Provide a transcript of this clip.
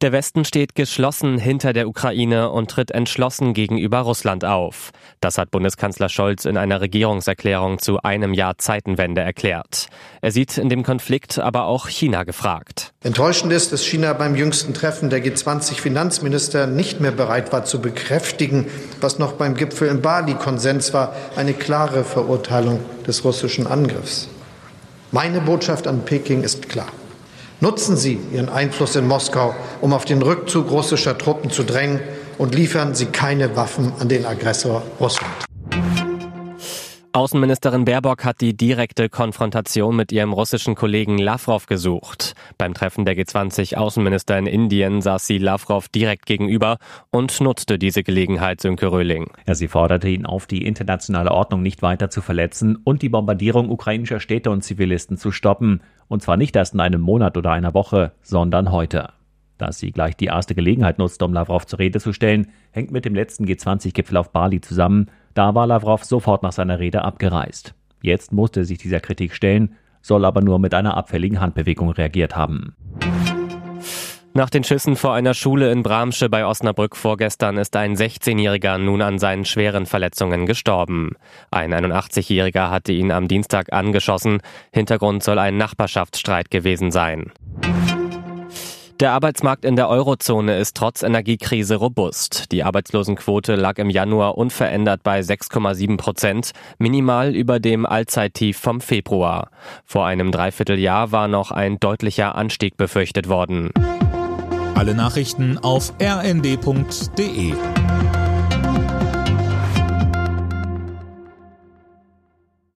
Der Westen steht geschlossen hinter der Ukraine und tritt entschlossen gegenüber Russland auf. Das hat Bundeskanzler Scholz in einer Regierungserklärung zu einem Jahr Zeitenwende erklärt. Er sieht in dem Konflikt aber auch China gefragt. Enttäuschend ist, dass China beim jüngsten Treffen der G20-Finanzminister nicht mehr bereit war zu bekräftigen, was noch beim Gipfel in Bali Konsens war, eine klare Verurteilung des russischen Angriffs. Meine Botschaft an Peking ist klar. Nutzen Sie Ihren Einfluss in Moskau, um auf den Rückzug russischer Truppen zu drängen und liefern Sie keine Waffen an den Aggressor Russland. Außenministerin Baerbock hat die direkte Konfrontation mit ihrem russischen Kollegen Lavrov gesucht. Beim Treffen der G20-Außenminister in Indien saß sie Lavrov direkt gegenüber und nutzte diese Gelegenheit, Sönke Röhling. Ja, sie forderte ihn auf, die internationale Ordnung nicht weiter zu verletzen und die Bombardierung ukrainischer Städte und Zivilisten zu stoppen. Und zwar nicht erst in einem Monat oder einer Woche, sondern heute. Dass sie gleich die erste Gelegenheit nutzte, um Lavrov zur Rede zu stellen, hängt mit dem letzten G20-Gipfel auf Bali zusammen. Da war Lavrov sofort nach seiner Rede abgereist. Jetzt musste er sich dieser Kritik stellen, soll aber nur mit einer abfälligen Handbewegung reagiert haben. Nach den Schüssen vor einer Schule in Bramsche bei Osnabrück vorgestern ist ein 16-Jähriger nun an seinen schweren Verletzungen gestorben. Ein 81-Jähriger hatte ihn am Dienstag angeschossen. Hintergrund soll ein Nachbarschaftsstreit gewesen sein. Der Arbeitsmarkt in der Eurozone ist trotz Energiekrise robust. Die Arbeitslosenquote lag im Januar unverändert bei 6,7 Prozent, minimal über dem Allzeittief vom Februar. Vor einem Dreivierteljahr war noch ein deutlicher Anstieg befürchtet worden. Alle Nachrichten auf rnd.de